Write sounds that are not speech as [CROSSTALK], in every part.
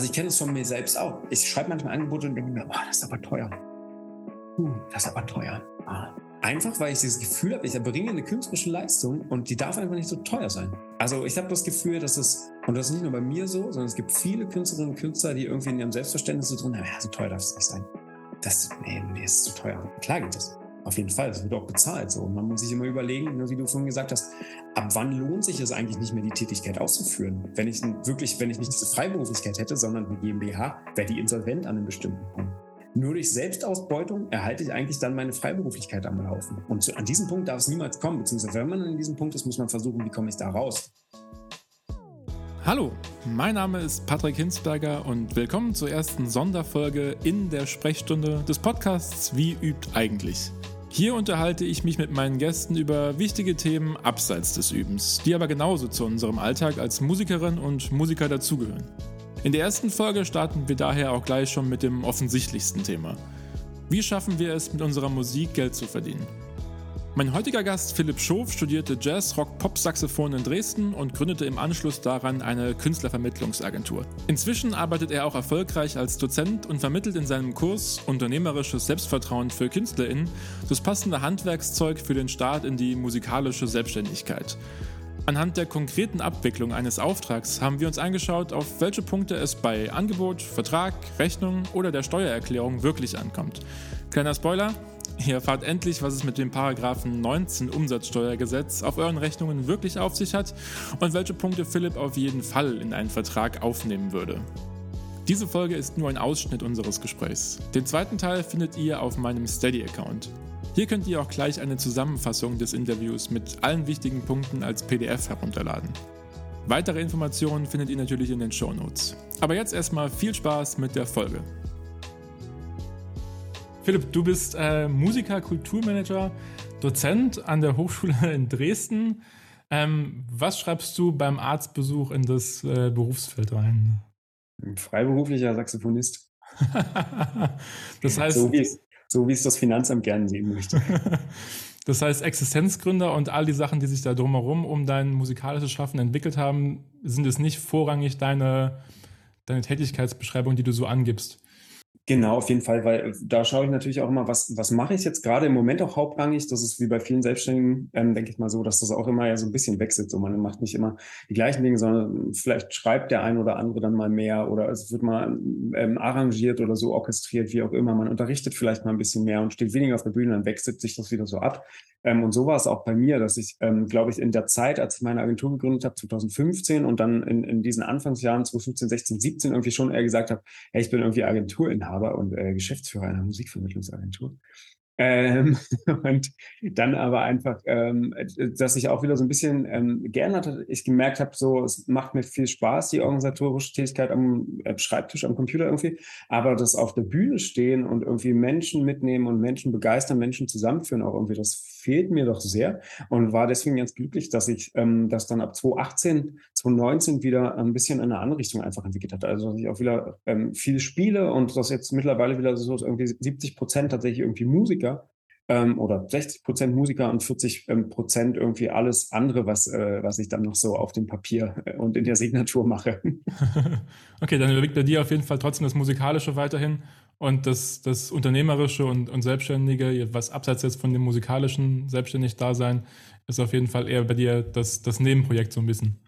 Also ich kenne es von mir selbst auch. Ich schreibe manchmal Angebote und denke mir, oh, das ist aber teuer. Uh, das ist aber teuer. Ah. Einfach, weil ich dieses Gefühl habe, ich erbringe eine künstlerische Leistung und die darf einfach nicht so teuer sein. Also ich habe das Gefühl, dass es, und das ist nicht nur bei mir so, sondern es gibt viele Künstlerinnen und Künstler, die irgendwie in ihrem Selbstverständnis so drin haben, ja, so teuer darf es nicht sein. Das, nee, nee, ist zu teuer. Klar geht das. Auf jeden Fall, das wird auch bezahlt. So. Und man muss sich immer überlegen, wie du vorhin gesagt hast, ab wann lohnt sich es eigentlich nicht mehr, die Tätigkeit auszuführen? Wenn ich wirklich, wenn ich nicht diese Freiberuflichkeit hätte, sondern eine GmbH, wäre die insolvent an einem bestimmten Punkt. Nur durch Selbstausbeutung erhalte ich eigentlich dann meine Freiberuflichkeit am Laufen. Und zu, an diesem Punkt darf es niemals kommen, beziehungsweise wenn man an diesem Punkt ist, muss man versuchen, wie komme ich da raus. Hallo, mein Name ist Patrick Hinsberger und willkommen zur ersten Sonderfolge in der Sprechstunde des Podcasts Wie übt eigentlich? Hier unterhalte ich mich mit meinen Gästen über wichtige Themen abseits des Übens, die aber genauso zu unserem Alltag als Musikerin und Musiker dazugehören. In der ersten Folge starten wir daher auch gleich schon mit dem offensichtlichsten Thema. Wie schaffen wir es, mit unserer Musik Geld zu verdienen? Mein heutiger Gast Philipp Schof studierte Jazz, Rock, Pop, Saxophon in Dresden und gründete im Anschluss daran eine Künstlervermittlungsagentur. Inzwischen arbeitet er auch erfolgreich als Dozent und vermittelt in seinem Kurs Unternehmerisches Selbstvertrauen für KünstlerInnen das passende Handwerkszeug für den Start in die musikalische Selbstständigkeit. Anhand der konkreten Abwicklung eines Auftrags haben wir uns angeschaut, auf welche Punkte es bei Angebot, Vertrag, Rechnung oder der Steuererklärung wirklich ankommt. Kleiner Spoiler, ihr erfahrt endlich, was es mit dem Paragraphen 19 Umsatzsteuergesetz auf euren Rechnungen wirklich auf sich hat und welche Punkte Philipp auf jeden Fall in einen Vertrag aufnehmen würde. Diese Folge ist nur ein Ausschnitt unseres Gesprächs. Den zweiten Teil findet ihr auf meinem Steady-Account. Hier könnt ihr auch gleich eine Zusammenfassung des Interviews mit allen wichtigen Punkten als PDF herunterladen. Weitere Informationen findet ihr natürlich in den Show Notes. Aber jetzt erstmal viel Spaß mit der Folge. Philipp, du bist äh, Musiker, Kulturmanager, Dozent an der Hochschule [LAUGHS] in Dresden. Ähm, was schreibst du beim Arztbesuch in das äh, Berufsfeld rein? Freiberuflicher Saxophonist. [LAUGHS] das heißt, so wie es so wie es das Finanzamt gerne sehen möchte. [LAUGHS] Das heißt, Existenzgründer und all die Sachen, die sich da drumherum um dein musikalisches Schaffen entwickelt haben, sind es nicht vorrangig deine, deine Tätigkeitsbeschreibung, die du so angibst. Genau, auf jeden Fall, weil äh, da schaue ich natürlich auch immer, was, was mache ich jetzt gerade im Moment auch hauptrangig. Das ist wie bei vielen Selbstständigen, ähm, denke ich mal so, dass das auch immer ja so ein bisschen wechselt. So, man macht nicht immer die gleichen Dinge, sondern vielleicht schreibt der ein oder andere dann mal mehr oder es wird mal ähm, arrangiert oder so orchestriert, wie auch immer. Man unterrichtet vielleicht mal ein bisschen mehr und steht weniger auf der Bühne, dann wechselt sich das wieder so ab. Ähm, und so war es auch bei mir, dass ich, ähm, glaube ich, in der Zeit, als ich meine Agentur gegründet habe, 2015 und dann in, in diesen Anfangsjahren 2015, 16, 17 irgendwie schon eher gesagt habe, hey, ich bin irgendwie Agenturinhaber und äh, Geschäftsführer einer Musikvermittlungsagentur. Ähm, [LAUGHS] und dann aber einfach, ähm, dass ich auch wieder so ein bisschen ähm, geändert hat. Ich gemerkt habe, so, es macht mir viel Spaß, die organisatorische Tätigkeit am äh, Schreibtisch, am Computer irgendwie, aber das auf der Bühne stehen und irgendwie Menschen mitnehmen und Menschen begeistern, Menschen zusammenführen auch irgendwie, das fehlt mir doch sehr und war deswegen ganz glücklich, dass ich ähm, das dann ab 2018, 2019 wieder ein bisschen in eine andere Richtung einfach entwickelt hatte. Also, dass ich auch wieder ähm, viel spiele und das jetzt mittlerweile wieder so irgendwie 70 Prozent tatsächlich irgendwie Musiker ähm, oder 60 Prozent Musiker und 40 ähm, Prozent irgendwie alles andere, was, äh, was ich dann noch so auf dem Papier äh, und in der Signatur mache. [LAUGHS] okay, dann überwiegt bei dir auf jeden Fall trotzdem das Musikalische weiterhin und das, das Unternehmerische und, und Selbstständige, was abseits jetzt von dem musikalischen selbstständig Dasein, ist auf jeden Fall eher bei dir das, das Nebenprojekt so ein bisschen.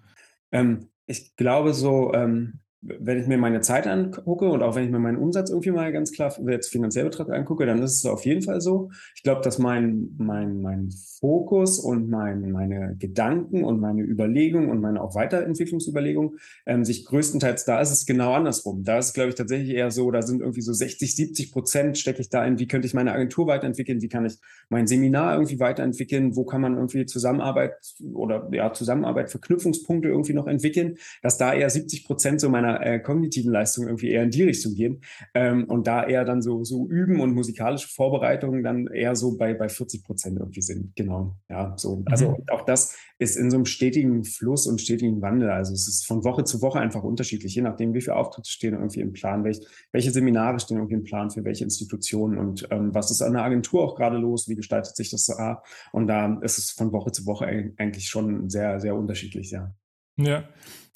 Ähm, ich glaube so, ähm, wenn ich mir meine Zeit angucke und auch wenn ich mir meinen Umsatz irgendwie mal ganz klar jetzt finanziell betrachtet angucke, dann ist es auf jeden Fall so. Ich glaube, dass mein, mein, mein Fokus und mein, meine Gedanken und meine Überlegungen und meine auch Weiterentwicklungsüberlegungen ähm, sich größtenteils, da ist es genau andersrum. Da ist glaube ich, tatsächlich eher so, da sind irgendwie so 60, 70 Prozent stecke ich da in, wie könnte ich meine Agentur weiterentwickeln, wie kann ich mein Seminar irgendwie weiterentwickeln, wo kann man irgendwie Zusammenarbeit oder ja, Zusammenarbeit, Verknüpfungspunkte irgendwie noch entwickeln, dass da eher 70 Prozent so meiner äh, kognitiven Leistung irgendwie eher in die Richtung gehen. Ähm, und da eher dann so, so üben und musikalische Vorbereitungen dann eher so bei, bei 40 Prozent irgendwie sind. Genau. Ja, so. Also mhm. auch das ist in so einem stetigen Fluss und stetigen Wandel. Also es ist von Woche zu Woche einfach unterschiedlich, je nachdem, wie viele Auftritte stehen irgendwie im Plan, welch, welche Seminare stehen irgendwie im Plan für welche Institutionen und ähm, was ist an der Agentur auch gerade los, wie gestaltet sich das da? Und da ist es von Woche zu Woche eigentlich schon sehr, sehr unterschiedlich, ja. Ja,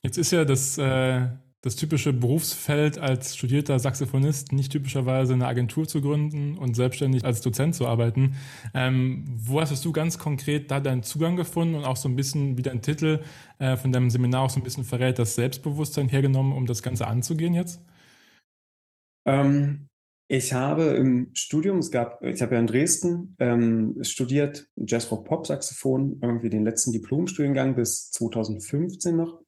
jetzt ist ja das, äh, das typische Berufsfeld als studierter Saxophonist, nicht typischerweise eine Agentur zu gründen und selbstständig als Dozent zu arbeiten. Ähm, wo hast du ganz konkret da deinen Zugang gefunden und auch so ein bisschen, wie dein Titel äh, von deinem Seminar auch so ein bisschen verrät, das Selbstbewusstsein hergenommen, um das Ganze anzugehen jetzt? Ähm, ich habe im Studium, es gab, ich habe ja in Dresden ähm, studiert, Jazzrock Pop Saxophon, irgendwie den letzten Diplomstudiengang bis 2015 noch.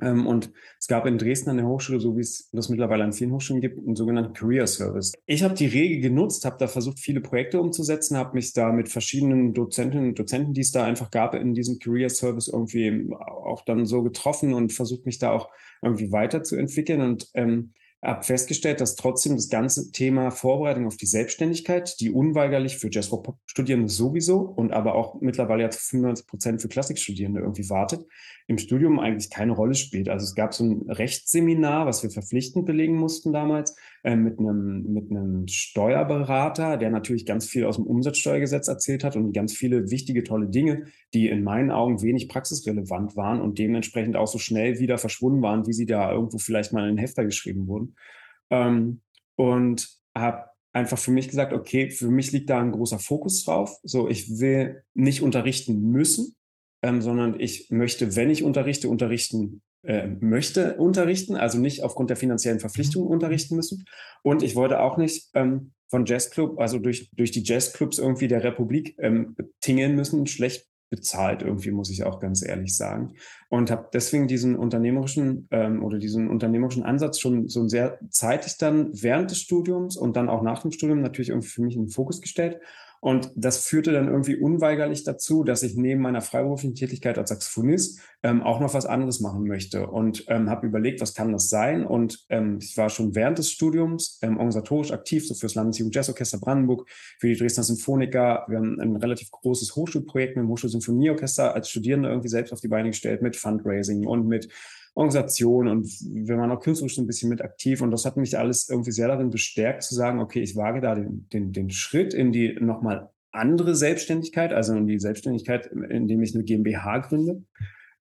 Ähm, und es gab in Dresden an der Hochschule, so wie es das mittlerweile an vielen Hochschulen gibt, einen sogenannten Career Service. Ich habe die Regel genutzt, habe da versucht, viele Projekte umzusetzen, habe mich da mit verschiedenen Dozentinnen und Dozenten, die es da einfach gab, in diesem Career Service irgendwie auch dann so getroffen und versucht, mich da auch irgendwie weiterzuentwickeln. Und ähm, habe festgestellt, dass trotzdem das ganze Thema Vorbereitung auf die Selbstständigkeit, die unweigerlich für Jazzrock-Studierende sowieso und aber auch mittlerweile ja zu 95 Prozent für Klassikstudierende irgendwie wartet, im Studium eigentlich keine Rolle spielt. Also es gab so ein Rechtsseminar, was wir verpflichtend belegen mussten damals, äh, mit einem, mit einem Steuerberater, der natürlich ganz viel aus dem Umsatzsteuergesetz erzählt hat und ganz viele wichtige, tolle Dinge, die in meinen Augen wenig praxisrelevant waren und dementsprechend auch so schnell wieder verschwunden waren, wie sie da irgendwo vielleicht mal in den Hefter geschrieben wurden. Ähm, und habe einfach für mich gesagt, okay, für mich liegt da ein großer Fokus drauf. So, ich will nicht unterrichten müssen, ähm, sondern ich möchte, wenn ich unterrichte, unterrichten äh, möchte unterrichten, also nicht aufgrund der finanziellen Verpflichtungen mhm. unterrichten müssen. Und ich wollte auch nicht ähm, von Jazzclub, also durch, durch die Jazzclubs irgendwie der Republik ähm, tingeln müssen, schlecht bezahlt irgendwie, muss ich auch ganz ehrlich sagen. Und habe deswegen diesen unternehmerischen ähm, oder diesen unternehmerischen Ansatz schon so sehr zeitig dann während des Studiums und dann auch nach dem Studium natürlich irgendwie für mich in den Fokus gestellt und das führte dann irgendwie unweigerlich dazu, dass ich neben meiner freiberuflichen Tätigkeit als Saxophonist ähm, auch noch was anderes machen möchte und ähm, habe überlegt, was kann das sein? Und ähm, ich war schon während des Studiums ähm, organisatorisch aktiv, so fürs Landesjugend Jazzorchester Brandenburg, für die Dresdner Symphoniker. Wir haben ein relativ großes Hochschulprojekt mit dem Hochschulsymphonieorchester als Studierende irgendwie selbst auf die Beine gestellt mit Fundraising und mit Organisation und wir waren auch künstlerisch ein bisschen mit aktiv und das hat mich alles irgendwie sehr darin bestärkt zu sagen, okay, ich wage da den, den, den Schritt in die nochmal andere Selbstständigkeit, also in die Selbstständigkeit, indem ich eine GmbH gründe.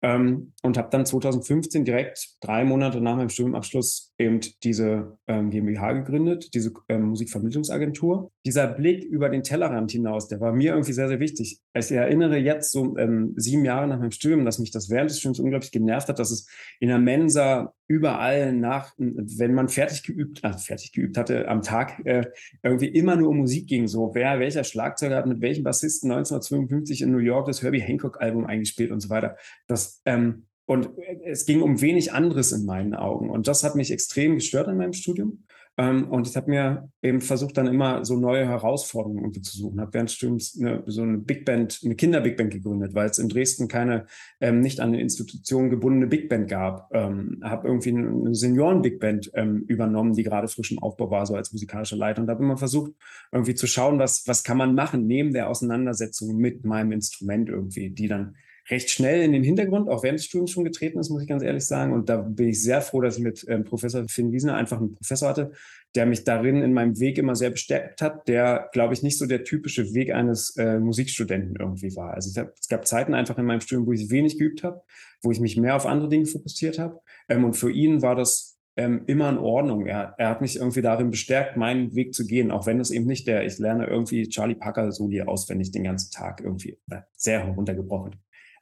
Ähm, und habe dann 2015 direkt drei Monate nach meinem Studiumabschluss eben diese ähm, GmbH gegründet, diese ähm, Musikvermittlungsagentur. Dieser Blick über den Tellerrand hinaus, der war mir irgendwie sehr, sehr wichtig. Ich erinnere jetzt so ähm, sieben Jahre nach meinem Studium, dass mich das während des Studiums unglaublich genervt hat, dass es in der Mensa überall nach, wenn man fertig geübt, also fertig geübt hatte am Tag, äh, irgendwie immer nur um Musik ging. So, wer, welcher Schlagzeuger hat mit welchem Bassisten 1952 in New York das Herbie Hancock Album eingespielt und so weiter. Das, ähm, und es ging um wenig anderes in meinen Augen. Und das hat mich extrem gestört in meinem Studium. Ähm, und ich habe mir eben versucht, dann immer so neue Herausforderungen irgendwie zu suchen. Habe während Studiums eine, so eine Big Band, eine Kinder-Big Band gegründet, weil es in Dresden keine ähm, nicht an eine Institution gebundene Big Band gab. Ähm, habe irgendwie eine Senioren-Big Band ähm, übernommen, die gerade frisch im Aufbau war, so als musikalischer Leiter. Und habe immer versucht, irgendwie zu schauen, was, was kann man machen neben der Auseinandersetzung mit meinem Instrument irgendwie, die dann recht schnell in den Hintergrund, auch während des Studiums schon getreten ist, muss ich ganz ehrlich sagen. Und da bin ich sehr froh, dass ich mit ähm, Professor Finn Wiesner einfach einen Professor hatte, der mich darin in meinem Weg immer sehr bestärkt hat, der, glaube ich, nicht so der typische Weg eines äh, Musikstudenten irgendwie war. Also hab, es gab Zeiten einfach in meinem Studium, wo ich wenig geübt habe, wo ich mich mehr auf andere Dinge fokussiert habe. Ähm, und für ihn war das ähm, immer in Ordnung. Er, er hat mich irgendwie darin bestärkt, meinen Weg zu gehen, auch wenn es eben nicht der, ich lerne irgendwie Charlie Parker Soli auswendig den ganzen Tag irgendwie äh, sehr heruntergebrochen.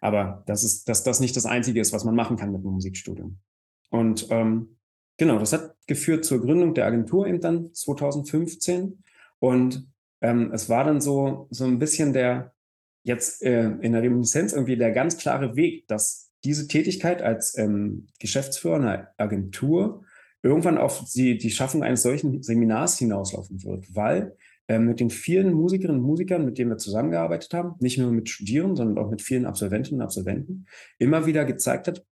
Aber das ist, dass das nicht das Einzige ist, was man machen kann mit einem Musikstudium. Und ähm, genau, das hat geführt zur Gründung der Agentur eben dann 2015. Und ähm, es war dann so, so ein bisschen der, jetzt äh, in der Reminiszenz irgendwie der ganz klare Weg, dass diese Tätigkeit als ähm, Geschäftsführer einer Agentur irgendwann auf die, die Schaffung eines solchen Seminars hinauslaufen wird, weil mit den vielen Musikerinnen und Musikern, mit denen wir zusammengearbeitet haben, nicht nur mit Studierenden, sondern auch mit vielen Absolventinnen und Absolventen, immer wieder gezeigt hat,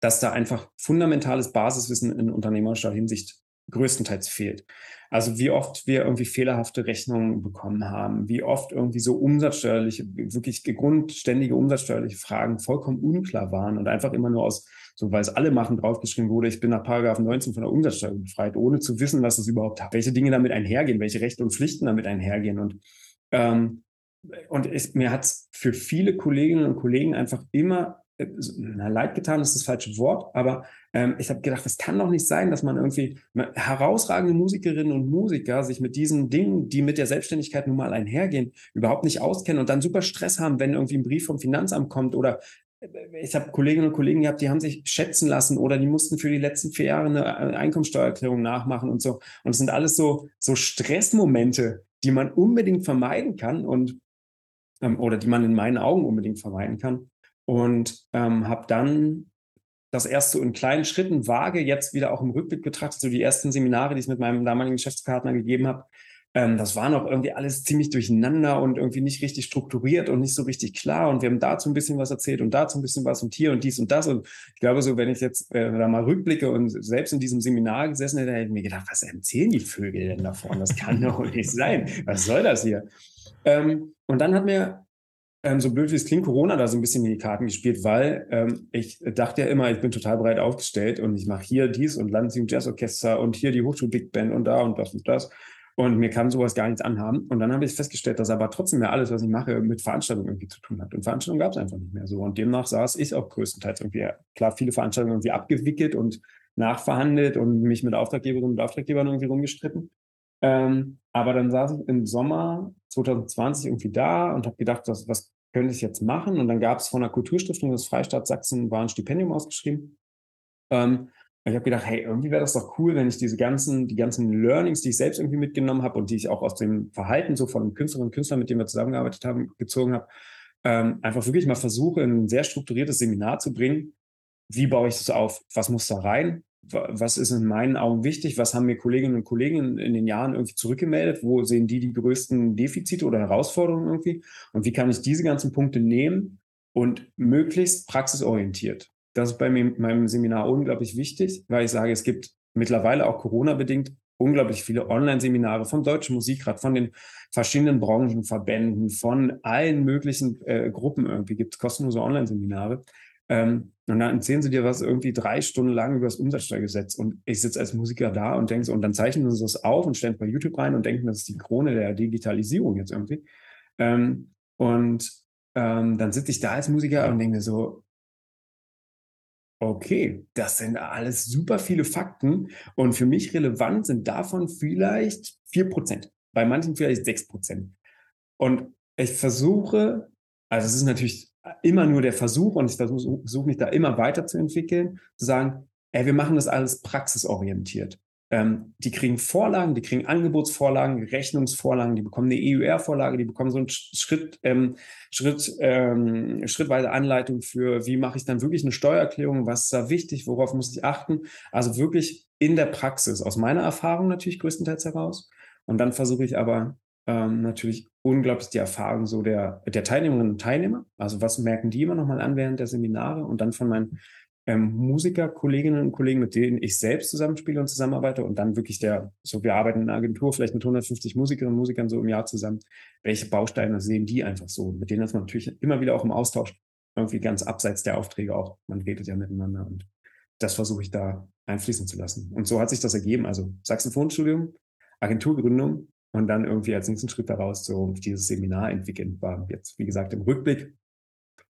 dass da einfach fundamentales Basiswissen in unternehmerischer Hinsicht größtenteils fehlt. Also wie oft wir irgendwie fehlerhafte Rechnungen bekommen haben, wie oft irgendwie so umsatzsteuerliche, wirklich grundständige umsatzsteuerliche Fragen vollkommen unklar waren und einfach immer nur aus so weil es alle machen, draufgeschrieben wurde, ich bin nach Paragraph 19 von der Umsatzsteuer befreit, ohne zu wissen, was es überhaupt hat, welche Dinge damit einhergehen, welche Rechte und Pflichten damit einhergehen. Und, ähm, und es, mir hat es für viele Kolleginnen und Kollegen einfach immer äh, na, leid getan ist das falsche Wort, aber ähm, ich habe gedacht, es kann doch nicht sein, dass man irgendwie herausragende Musikerinnen und Musiker sich mit diesen Dingen, die mit der Selbstständigkeit nun mal einhergehen, überhaupt nicht auskennen und dann super Stress haben, wenn irgendwie ein Brief vom Finanzamt kommt oder ich habe Kolleginnen und Kollegen gehabt, die haben sich schätzen lassen oder die mussten für die letzten vier Jahre eine äh, Einkommensteuererklärung nachmachen und so. Und es sind alles so, so Stressmomente, die man unbedingt vermeiden kann und ähm, oder die man in meinen Augen unbedingt vermeiden kann und ähm, habe dann das erst so in kleinen Schritten vage, jetzt wieder auch im Rückblick betrachtet, so die ersten Seminare, die ich mit meinem damaligen Geschäftspartner gegeben habe, ähm, das war noch irgendwie alles ziemlich durcheinander und irgendwie nicht richtig strukturiert und nicht so richtig klar. Und wir haben dazu ein bisschen was erzählt und dazu ein bisschen was und hier und dies und das. Und ich glaube, so, wenn ich jetzt äh, da mal rückblicke und selbst in diesem Seminar gesessen hätte, hätte ich mir gedacht, was erzählen die Vögel denn davon? Das kann [LAUGHS] doch nicht sein. Was soll das hier? Ähm, und dann hat mir ähm, so blöd wie es klingt, Corona da so ein bisschen in die Karten gespielt, weil ähm, ich dachte ja immer, ich bin total breit aufgestellt und ich mache hier dies und Landesjugend Jazzorchester und hier die Hochschul Big Band und da und das und das. Und mir kann sowas gar nichts anhaben. Und dann habe ich festgestellt, dass aber trotzdem ja alles, was ich mache, mit Veranstaltungen irgendwie zu tun hat. Und Veranstaltungen gab es einfach nicht mehr so. Und demnach saß ich auch größtenteils irgendwie, klar, viele Veranstaltungen irgendwie abgewickelt und nachverhandelt und mich mit Auftraggeberinnen und Auftraggebern irgendwie rumgestritten. Ähm, aber dann saß ich im Sommer 2020 irgendwie da und habe gedacht, was, was könnte ich jetzt machen? Und dann gab es von der Kulturstiftung des Freistaats Sachsen war ein Stipendium ausgeschrieben. Ähm, ich habe gedacht, hey, irgendwie wäre das doch cool, wenn ich diese ganzen, die ganzen Learnings, die ich selbst irgendwie mitgenommen habe und die ich auch aus dem Verhalten so von Künstlerinnen und Künstlern, mit denen wir zusammengearbeitet haben, gezogen habe, ähm, einfach wirklich mal versuche, in ein sehr strukturiertes Seminar zu bringen. Wie baue ich das auf? Was muss da rein? was ist in meinen Augen wichtig? Was haben mir Kolleginnen und Kollegen in den Jahren irgendwie zurückgemeldet? Wo sehen die die größten Defizite oder Herausforderungen irgendwie? Und wie kann ich diese ganzen Punkte nehmen und möglichst praxisorientiert? Das ist bei mir, meinem Seminar unglaublich wichtig, weil ich sage, es gibt mittlerweile auch Corona-bedingt unglaublich viele Online-Seminare vom Deutschen Musikrat, von den verschiedenen Branchenverbänden, von allen möglichen äh, Gruppen irgendwie gibt es kostenlose Online-Seminare. Ähm, und dann erzählen sie dir was irgendwie drei Stunden lang über das Umsatzsteuergesetz. Und ich sitze als Musiker da und denke so, und dann zeichnen sie das auf und stellen bei YouTube rein und denken, das ist die Krone der Digitalisierung jetzt irgendwie. Ähm, und ähm, dann sitze ich da als Musiker und denke mir so, okay, das sind alles super viele Fakten. Und für mich relevant sind davon vielleicht vier Prozent, bei manchen vielleicht sechs Prozent. Und ich versuche, also es ist natürlich immer nur der Versuch, und ich versuche mich da immer weiterzuentwickeln, zu sagen, ey, wir machen das alles praxisorientiert. Ähm, die kriegen Vorlagen, die kriegen Angebotsvorlagen, Rechnungsvorlagen, die bekommen eine EUR-Vorlage, die bekommen so einen Schritt, ähm, Schritt, ähm, schrittweise Anleitung für, wie mache ich dann wirklich eine Steuererklärung, was ist da wichtig, worauf muss ich achten. Also wirklich in der Praxis, aus meiner Erfahrung natürlich größtenteils heraus. Und dann versuche ich aber ähm, natürlich unglaublich die Erfahrung so der, der Teilnehmerinnen und Teilnehmer. Also was merken die immer nochmal an während der Seminare und dann von meinen ähm, Musiker, Kolleginnen und Kollegen, mit denen ich selbst zusammenspiele und zusammenarbeite und dann wirklich der, so wir arbeiten in einer Agentur vielleicht mit 150 Musikerinnen und Musikern so im Jahr zusammen. Welche Bausteine sehen die einfach so? Mit denen ist man natürlich immer wieder auch im Austausch, irgendwie ganz abseits der Aufträge auch. Man redet ja miteinander und das versuche ich da einfließen zu lassen. Und so hat sich das ergeben. Also Saxophonstudium, Agenturgründung, und dann irgendwie als nächsten Schritt daraus so dieses Seminar entwickeln war jetzt, wie gesagt, im Rückblick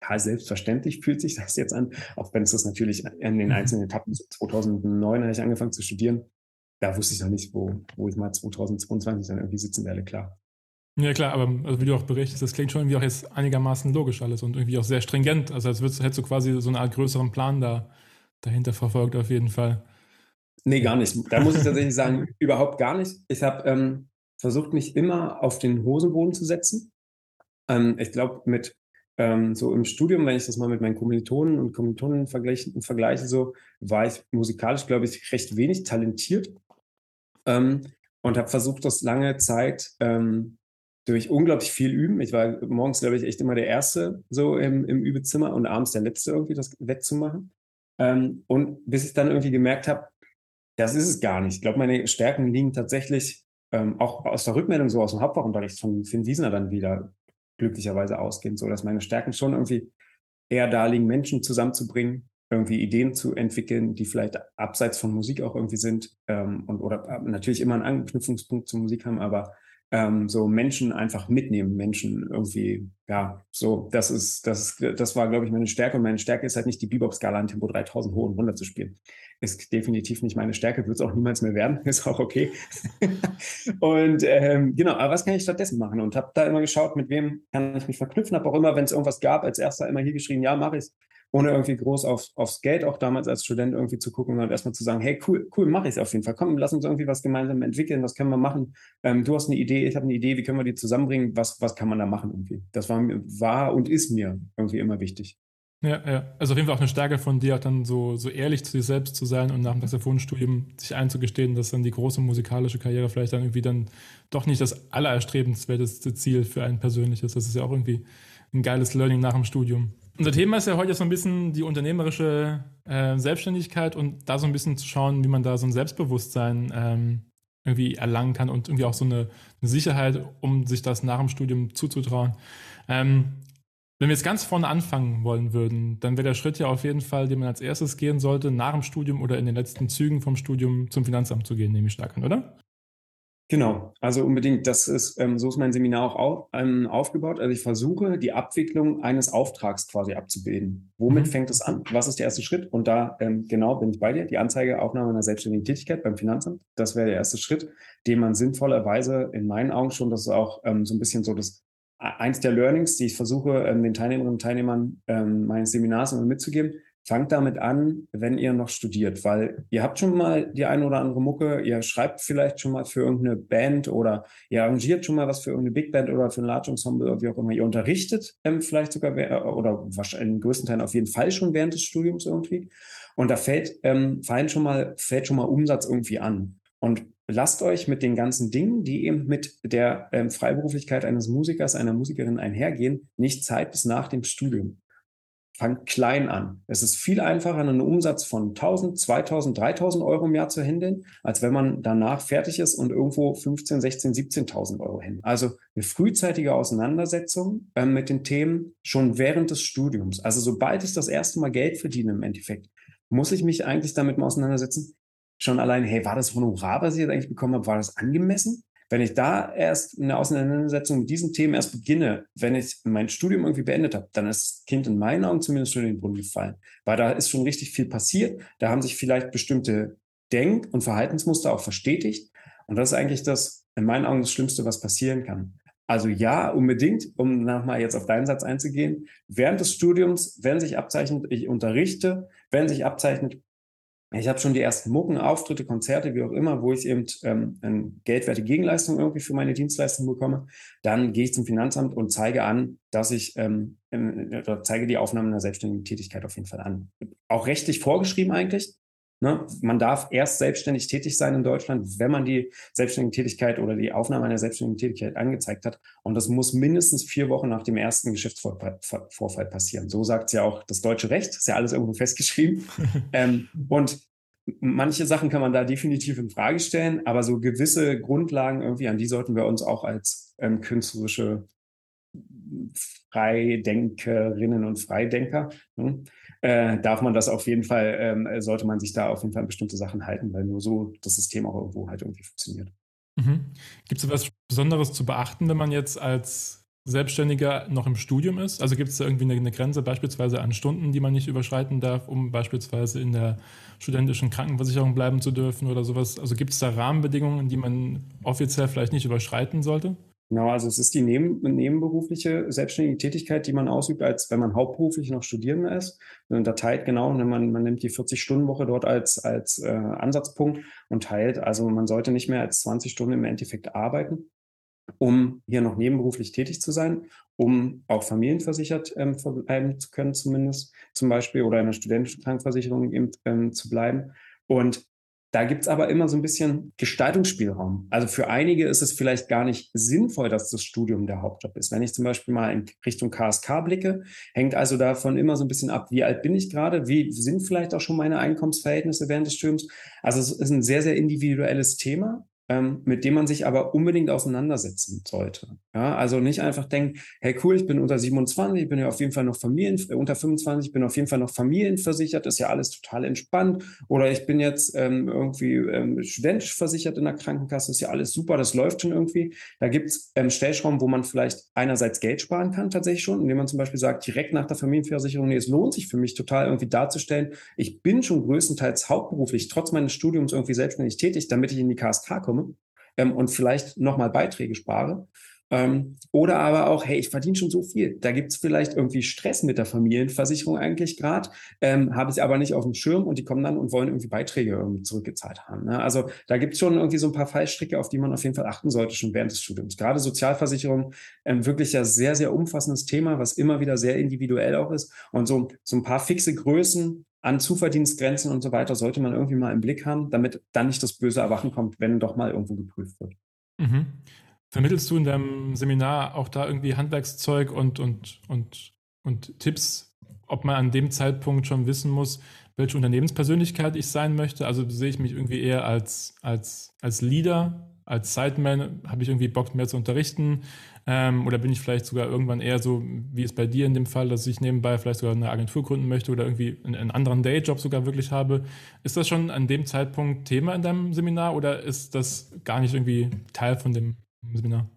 total selbstverständlich fühlt sich das jetzt an, auch wenn es das natürlich in den mhm. einzelnen Etappen, 2009 habe ich angefangen zu studieren, da wusste ich noch nicht, wo, wo ich mal 2022 dann irgendwie sitzen werde, klar. Ja klar, aber also wie du auch berichtest, das klingt schon irgendwie auch jetzt einigermaßen logisch alles und irgendwie auch sehr stringent. Also als würdest, hättest du quasi so eine Art größeren Plan da dahinter verfolgt auf jeden Fall. Nee, gar nicht. Da muss ich tatsächlich sagen, [LAUGHS] überhaupt gar nicht. Ich habe ähm, versucht mich immer auf den Hosenboden zu setzen. Ähm, ich glaube, mit ähm, so im Studium, wenn ich das mal mit meinen Kommilitonen und Kommilitonen vergleiche, vergleiche so, war ich musikalisch, glaube ich, recht wenig talentiert ähm, und habe versucht, das lange Zeit ähm, durch unglaublich viel Üben. Ich war morgens, glaube ich, echt immer der Erste so im, im Übezimmer und abends der Letzte irgendwie das wegzumachen. Ähm, und bis ich dann irgendwie gemerkt habe, das ist es gar nicht. Ich glaube, meine Stärken liegen tatsächlich ähm, auch aus der Rückmeldung so aus dem Hauptfachunterricht von Finn Wiesner dann wieder glücklicherweise ausgehend, so dass meine Stärken schon irgendwie eher da liegen, Menschen zusammenzubringen, irgendwie Ideen zu entwickeln, die vielleicht abseits von Musik auch irgendwie sind ähm, und oder äh, natürlich immer einen Anknüpfungspunkt zur Musik haben, aber ähm, so Menschen einfach mitnehmen, Menschen irgendwie, ja, so, das ist, das ist, das war, glaube ich, meine Stärke. Und meine Stärke ist halt nicht die Bebop-Skala an Tempo 3000 hoch und runter zu spielen. Ist definitiv nicht meine Stärke, wird es auch niemals mehr werden, [LAUGHS] ist auch okay. [LAUGHS] und ähm, genau, aber was kann ich stattdessen machen? Und habe da immer geschaut, mit wem kann ich mich verknüpfen, habe auch immer, wenn es irgendwas gab, als erster immer hier geschrieben, ja, mache ich ohne irgendwie groß auf, aufs Geld auch damals als Student irgendwie zu gucken und erstmal zu sagen, hey, cool, cool, mache ich es auf jeden Fall. Komm, lass uns irgendwie was gemeinsam entwickeln, was können wir machen? Ähm, du hast eine Idee, ich habe eine Idee, wie können wir die zusammenbringen? Was, was kann man da machen irgendwie? Das war, war und ist mir irgendwie immer wichtig. Ja, ja. Also auf jeden Fall auch eine Stärke von dir, auch dann so, so ehrlich zu sich selbst zu sein und nach dem Saxophonstudium sich einzugestehen, dass dann die große musikalische Karriere vielleicht dann irgendwie dann doch nicht das allererstrebenswerteste Ziel für ein persönliches. Das ist ja auch irgendwie ein geiles Learning nach dem Studium. Unser Thema ist ja heute so ein bisschen die unternehmerische äh, Selbstständigkeit und da so ein bisschen zu schauen, wie man da so ein Selbstbewusstsein ähm, irgendwie erlangen kann und irgendwie auch so eine, eine, Sicherheit, um sich das nach dem Studium zuzutrauen. Ähm, wenn wir jetzt ganz vorne anfangen wollen würden, dann wäre der Schritt ja auf jeden Fall, den man als erstes gehen sollte, nach dem Studium oder in den letzten Zügen vom Studium zum Finanzamt zu gehen, nehme ich stark an, oder? Genau, also unbedingt. Das ist, ähm, so ist mein Seminar auch auf, ähm, aufgebaut. Also ich versuche, die Abwicklung eines Auftrags quasi abzubilden. Womit mhm. fängt es an? Was ist der erste Schritt? Und da ähm, genau bin ich bei dir. Die Anzeige, Aufnahme einer selbstständigen Tätigkeit beim Finanzamt. Das wäre der erste Schritt, den man sinnvollerweise in meinen Augen schon, das ist auch ähm, so ein bisschen so das eins der Learnings, die ich versuche, ähm, den Teilnehmerinnen und Teilnehmern ähm, meines Seminars immer mitzugeben fangt damit an, wenn ihr noch studiert, weil ihr habt schon mal die eine oder andere Mucke, ihr schreibt vielleicht schon mal für irgendeine Band oder ihr arrangiert schon mal was für irgendeine Big Band oder für ein Large Ensemble oder wie auch immer. Ihr unterrichtet ähm, vielleicht sogar oder wahrscheinlich in größten Teilen auf jeden Fall schon während des Studiums irgendwie. Und da fällt, ähm, fallen schon mal, fällt schon mal Umsatz irgendwie an. Und lasst euch mit den ganzen Dingen, die eben mit der ähm, Freiberuflichkeit eines Musikers, einer Musikerin einhergehen, nicht Zeit bis nach dem Studium fangt klein an. Es ist viel einfacher, einen Umsatz von 1000, 2000, 3000 Euro im Jahr zu handeln, als wenn man danach fertig ist und irgendwo 15, 16, 17.000 Euro handelt. Also eine frühzeitige Auseinandersetzung äh, mit den Themen schon während des Studiums. Also sobald ich das erste Mal Geld verdiene im Endeffekt, muss ich mich eigentlich damit mal auseinandersetzen. Schon allein, hey, war das Honorar, was ich jetzt eigentlich bekommen habe, war das angemessen? Wenn ich da erst eine Auseinandersetzung mit diesen Themen erst beginne, wenn ich mein Studium irgendwie beendet habe, dann ist das Kind in meinen Augen zumindest schon in den Brunnen gefallen. Weil da ist schon richtig viel passiert. Da haben sich vielleicht bestimmte Denk- und Verhaltensmuster auch verstetigt. Und das ist eigentlich das, in meinen Augen, das Schlimmste, was passieren kann. Also ja, unbedingt, um nochmal jetzt auf deinen Satz einzugehen. Während des Studiums, wenn sich abzeichnet, ich unterrichte, wenn sich abzeichnet, ich habe schon die ersten Mucken, Auftritte, Konzerte, wie auch immer, wo ich eben ähm, eine geldwerte Gegenleistung irgendwie für meine Dienstleistung bekomme. Dann gehe ich zum Finanzamt und zeige an, dass ich ähm, oder zeige die Aufnahme einer selbstständigen Tätigkeit auf jeden Fall an. Auch rechtlich vorgeschrieben eigentlich. Ne? Man darf erst selbstständig tätig sein in Deutschland, wenn man die selbstständige Tätigkeit oder die Aufnahme einer selbstständigen Tätigkeit angezeigt hat. Und das muss mindestens vier Wochen nach dem ersten Geschäftsvorfall passieren. So sagt es ja auch das deutsche Recht. Ist ja alles irgendwo festgeschrieben. [LAUGHS] ähm, und manche Sachen kann man da definitiv in Frage stellen, aber so gewisse Grundlagen irgendwie, an die sollten wir uns auch als ähm, künstlerische Freidenkerinnen und Freidenker ne? Äh, darf man das auf jeden Fall, ähm, sollte man sich da auf jeden Fall an bestimmte Sachen halten, weil nur so das System auch irgendwo halt irgendwie funktioniert. Mhm. Gibt es etwas Besonderes zu beachten, wenn man jetzt als Selbstständiger noch im Studium ist? Also gibt es da irgendwie eine, eine, Grenze beispielsweise an Stunden, die man nicht überschreiten darf, um beispielsweise in der studentischen Krankenversicherung bleiben zu dürfen oder sowas? Also gibt es da Rahmenbedingungen, die man offiziell vielleicht nicht überschreiten sollte? Genau, also es ist die neben, nebenberufliche selbstständige Tätigkeit, die man ausübt, als wenn man hauptberuflich noch Studierender ist. Und da teilt genau, ne, man, man nimmt die 40-Stunden-Woche dort als, als äh, Ansatzpunkt und teilt, also man sollte nicht mehr als 20 Stunden im Endeffekt arbeiten, um hier noch nebenberuflich tätig zu sein, um auch familienversichert ähm, bleiben zu können, zumindest zum Beispiel, oder in einer studentischen Krankenversicherung eben ähm, zu bleiben. Und da gibt's aber immer so ein bisschen Gestaltungsspielraum. Also für einige ist es vielleicht gar nicht sinnvoll, dass das Studium der Hauptjob ist. Wenn ich zum Beispiel mal in Richtung KSK blicke, hängt also davon immer so ein bisschen ab, wie alt bin ich gerade, wie sind vielleicht auch schon meine Einkommensverhältnisse während des Studiums. Also es ist ein sehr, sehr individuelles Thema. Ähm, mit dem man sich aber unbedingt auseinandersetzen sollte. Ja, also nicht einfach denken, hey cool, ich bin unter 27, ich bin ja auf jeden Fall noch Familien, äh, unter 25, ich bin auf jeden Fall noch familienversichert, ist ja alles total entspannt. Oder ich bin jetzt ähm, irgendwie ähm, studentisch versichert in der Krankenkasse, ist ja alles super, das läuft schon irgendwie. Da gibt es ähm, Stellschrauben, wo man vielleicht einerseits Geld sparen kann, tatsächlich schon, indem man zum Beispiel sagt, direkt nach der Familienversicherung, nee, es lohnt sich für mich total irgendwie darzustellen, ich bin schon größtenteils hauptberuflich, trotz meines Studiums irgendwie selbstständig tätig, damit ich in die KSK komme komme ähm, und vielleicht nochmal Beiträge spare. Ähm, oder aber auch, hey, ich verdiene schon so viel. Da gibt es vielleicht irgendwie Stress mit der Familienversicherung eigentlich gerade, ähm, habe ich aber nicht auf dem Schirm und die kommen dann und wollen irgendwie Beiträge irgendwie zurückgezahlt haben. Ne? Also da gibt es schon irgendwie so ein paar Fallstricke, auf die man auf jeden Fall achten sollte, schon während des Studiums. Gerade Sozialversicherung, ähm, wirklich ja sehr, sehr umfassendes Thema, was immer wieder sehr individuell auch ist. Und so, so ein paar fixe Größen, an Zuverdienstgrenzen und so weiter sollte man irgendwie mal im Blick haben, damit dann nicht das böse Erwachen kommt, wenn doch mal irgendwo geprüft wird. Mhm. Vermittelst du in deinem Seminar auch da irgendwie Handwerkszeug und, und, und, und Tipps, ob man an dem Zeitpunkt schon wissen muss, welche Unternehmenspersönlichkeit ich sein möchte? Also sehe ich mich irgendwie eher als, als, als Leader, als Sideman, habe ich irgendwie Bock mehr zu unterrichten? Ähm, oder bin ich vielleicht sogar irgendwann eher so, wie es bei dir in dem Fall, dass ich nebenbei vielleicht sogar eine Agentur gründen möchte oder irgendwie einen, einen anderen Dayjob sogar wirklich habe? Ist das schon an dem Zeitpunkt Thema in deinem Seminar oder ist das gar nicht irgendwie Teil von dem Seminar?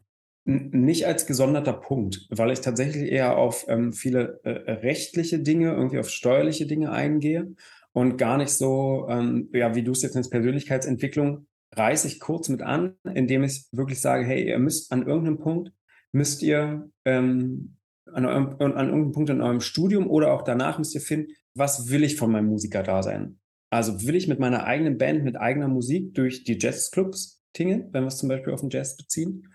Nicht als gesonderter Punkt, weil ich tatsächlich eher auf ähm, viele äh, rechtliche Dinge, irgendwie auf steuerliche Dinge eingehe und gar nicht so, ähm, ja, wie du es jetzt nennst, Persönlichkeitsentwicklung, reiße ich kurz mit an, indem ich wirklich sage, hey, ihr müsst an irgendeinem Punkt müsst ihr ähm, an, eurem, an irgendeinem Punkt in eurem Studium oder auch danach müsst ihr finden, was will ich von meinem Musiker-Dasein? Also will ich mit meiner eigenen Band, mit eigener Musik durch die Jazzclubs tingeln, wenn wir es zum Beispiel auf den Jazz beziehen?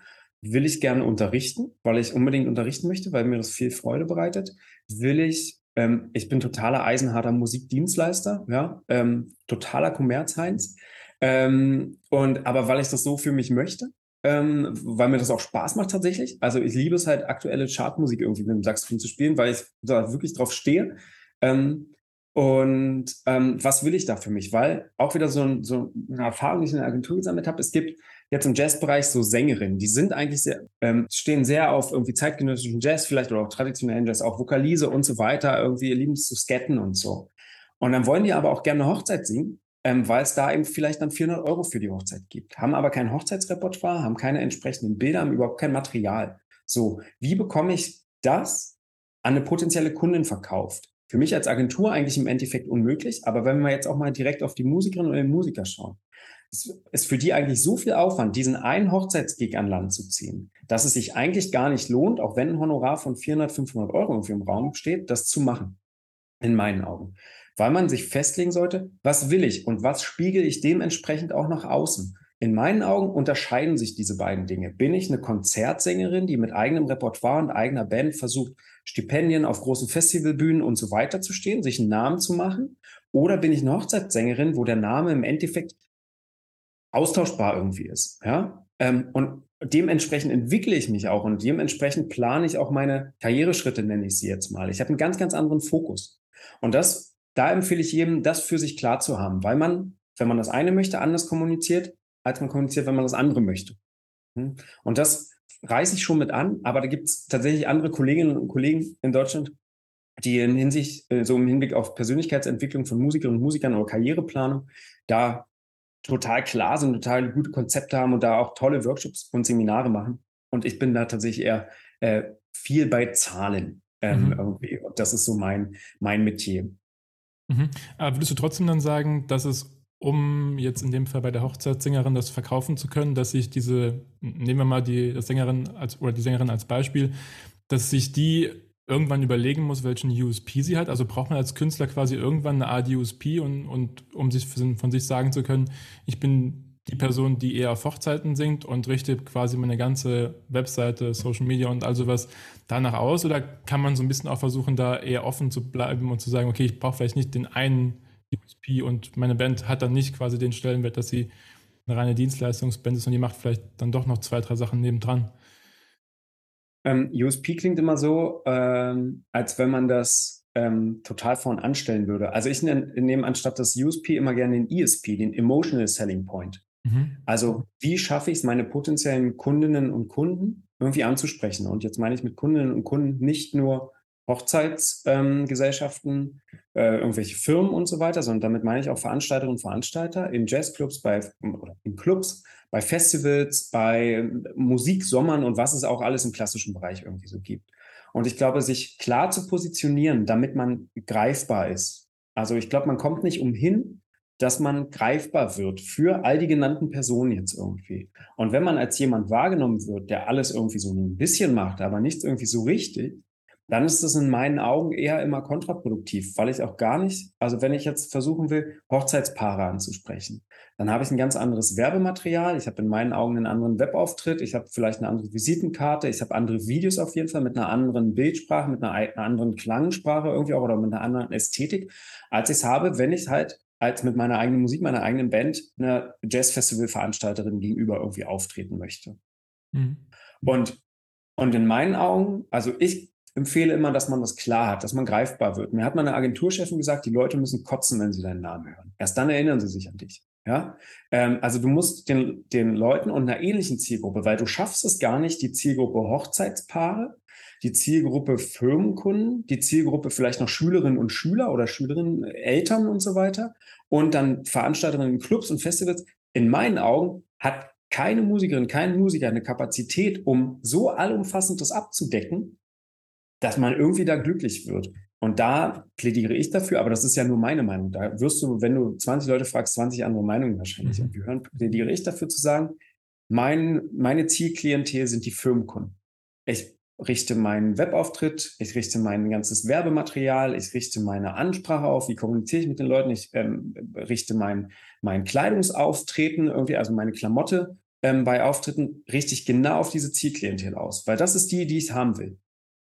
Will ich gerne unterrichten, weil ich unbedingt unterrichten möchte, weil mir das viel Freude bereitet? Will ich, ähm, ich bin totaler eisenharter Musikdienstleister, ja, ähm, totaler Kommerzheinz. Ähm, und aber weil ich das so für mich möchte, ähm, weil mir das auch Spaß macht tatsächlich. Also ich liebe es halt, aktuelle Chartmusik irgendwie mit dem Saxophon zu spielen, weil ich da wirklich drauf stehe. Ähm, und ähm, was will ich da für mich? Weil auch wieder so, ein, so, eine Erfahrung, die ich in der Agentur gesammelt habe, es gibt jetzt im Jazzbereich so Sängerinnen, die sind eigentlich sehr, ähm, stehen sehr auf irgendwie zeitgenössischen Jazz, vielleicht oder auch traditionellen Jazz, auch Vokalise und so weiter, irgendwie lieben es zu scatten und so. Und dann wollen die aber auch gerne eine Hochzeit singen ähm, weil es da eben vielleicht dann 400 Euro für die Hochzeit gibt. Haben aber kein Hochzeitsrepertoire, haben keine entsprechenden Bilder, haben überhaupt kein Material. So, wie bekomme ich das an eine potenzielle Kundin verkauft? Für mich als Agentur eigentlich im Endeffekt unmöglich, aber wenn wir jetzt auch mal direkt auf die Musikerinnen und den Musiker schauen, es ist für die eigentlich so viel Aufwand, diesen einen Hochzeitsgig an Land zu ziehen, dass es sich eigentlich gar nicht lohnt, auch wenn ein Honorar von 400, 500 Euro irgendwie im Raum steht, das zu machen. In meinen Augen weil man sich festlegen sollte, was will ich und was spiegel ich dementsprechend auch nach außen. In meinen Augen unterscheiden sich diese beiden Dinge. Bin ich eine Konzertsängerin, die mit eigenem Repertoire und eigener Band versucht, Stipendien auf großen Festivalbühnen und so weiter zu stehen, sich einen Namen zu machen? Oder bin ich eine Hochzeitssängerin, wo der Name im Endeffekt austauschbar irgendwie ist? Ja? Ähm, und dementsprechend entwickle ich mich auch und dementsprechend plane ich auch meine Karriereschritte, nenne ich sie jetzt mal. Ich habe einen ganz, ganz anderen Fokus. Und das da empfehle ich jedem, das für sich klar zu haben, weil man, wenn man das eine möchte, anders kommuniziert, als man kommuniziert, wenn man das andere möchte. Hm? Und das reiße ich schon mit an, aber da gibt es tatsächlich andere Kolleginnen und Kollegen in Deutschland, die in Hinsicht, äh, so im Hinblick auf Persönlichkeitsentwicklung von Musikerinnen und Musikern oder Karriereplanung, da total klar sind, total gute Konzepte haben und da auch tolle Workshops und Seminare machen. Und ich bin da tatsächlich eher äh, viel bei Zahlen ähm, mhm. irgendwie. Und das ist so mein, mein Metier. Mhm. Aber würdest du trotzdem dann sagen, dass es, um jetzt in dem Fall bei der Hochzeitssängerin das verkaufen zu können, dass sich diese, nehmen wir mal die Sängerin als oder die Sängerin als Beispiel, dass sich die irgendwann überlegen muss, welchen USP sie hat. Also braucht man als Künstler quasi irgendwann eine Art USP und, und um sich von sich sagen zu können, ich bin die Person, die eher auf Hochzeiten singt und richtet quasi meine ganze Webseite, Social Media und all sowas danach aus? Oder kann man so ein bisschen auch versuchen, da eher offen zu bleiben und zu sagen, okay, ich brauche vielleicht nicht den einen Und meine Band hat dann nicht quasi den Stellenwert, dass sie eine reine Dienstleistungsband ist und die macht vielleicht dann doch noch zwei, drei Sachen nebendran? Ähm, USP klingt immer so, ähm, als wenn man das ähm, total vorn anstellen würde. Also ich nehme anstatt das USP immer gerne den ESP, den Emotional Selling Point. Mhm. Also wie schaffe ich es, meine potenziellen Kundinnen und Kunden irgendwie anzusprechen? Und jetzt meine ich mit Kundinnen und Kunden nicht nur Hochzeitsgesellschaften, ähm, äh, irgendwelche Firmen und so weiter, sondern damit meine ich auch Veranstalterinnen und Veranstalter in Jazzclubs, bei, oder in Clubs, bei Festivals, bei Musiksommern und was es auch alles im klassischen Bereich irgendwie so gibt. Und ich glaube, sich klar zu positionieren, damit man greifbar ist. Also ich glaube, man kommt nicht umhin, dass man greifbar wird für all die genannten Personen jetzt irgendwie. Und wenn man als jemand wahrgenommen wird, der alles irgendwie so ein bisschen macht, aber nichts irgendwie so richtig, dann ist das in meinen Augen eher immer kontraproduktiv, weil ich auch gar nicht, also wenn ich jetzt versuchen will, Hochzeitspaare anzusprechen, dann habe ich ein ganz anderes Werbematerial, ich habe in meinen Augen einen anderen Webauftritt, ich habe vielleicht eine andere Visitenkarte, ich habe andere Videos auf jeden Fall mit einer anderen Bildsprache, mit einer, einer anderen Klangsprache irgendwie auch oder mit einer anderen Ästhetik, als ich es habe, wenn ich halt als mit meiner eigenen Musik, meiner eigenen Band einer Jazzfestival-Veranstalterin gegenüber irgendwie auftreten möchte. Mhm. Und, und in meinen Augen, also ich empfehle immer, dass man das klar hat, dass man greifbar wird. Mir hat meine Agenturchefin gesagt, die Leute müssen kotzen, wenn sie deinen Namen hören. Erst dann erinnern sie sich an dich. Ja, ähm, also du musst den, den Leuten und einer ähnlichen Zielgruppe, weil du schaffst es gar nicht, die Zielgruppe Hochzeitspaare, die Zielgruppe Firmenkunden, die Zielgruppe vielleicht noch Schülerinnen und Schüler oder Schülerinnen, Eltern und so weiter und dann Veranstalterinnen in Clubs und Festivals. In meinen Augen hat keine Musikerin, kein Musiker eine Kapazität, um so allumfassend das abzudecken, dass man irgendwie da glücklich wird. Und da plädiere ich dafür, aber das ist ja nur meine Meinung. Da wirst du, wenn du 20 Leute fragst, 20 andere Meinungen wahrscheinlich mhm. hören, plädiere ich dafür zu sagen, mein, meine Zielklientel sind die Firmenkunden. Ich richte meinen Webauftritt, ich richte mein ganzes Werbematerial, ich richte meine Ansprache auf, wie kommuniziere ich mit den Leuten, ich ähm, richte mein, mein Kleidungsauftreten, irgendwie, also meine Klamotte ähm, bei Auftritten, richte ich genau auf diese Zielklientel aus, weil das ist die, die ich haben will.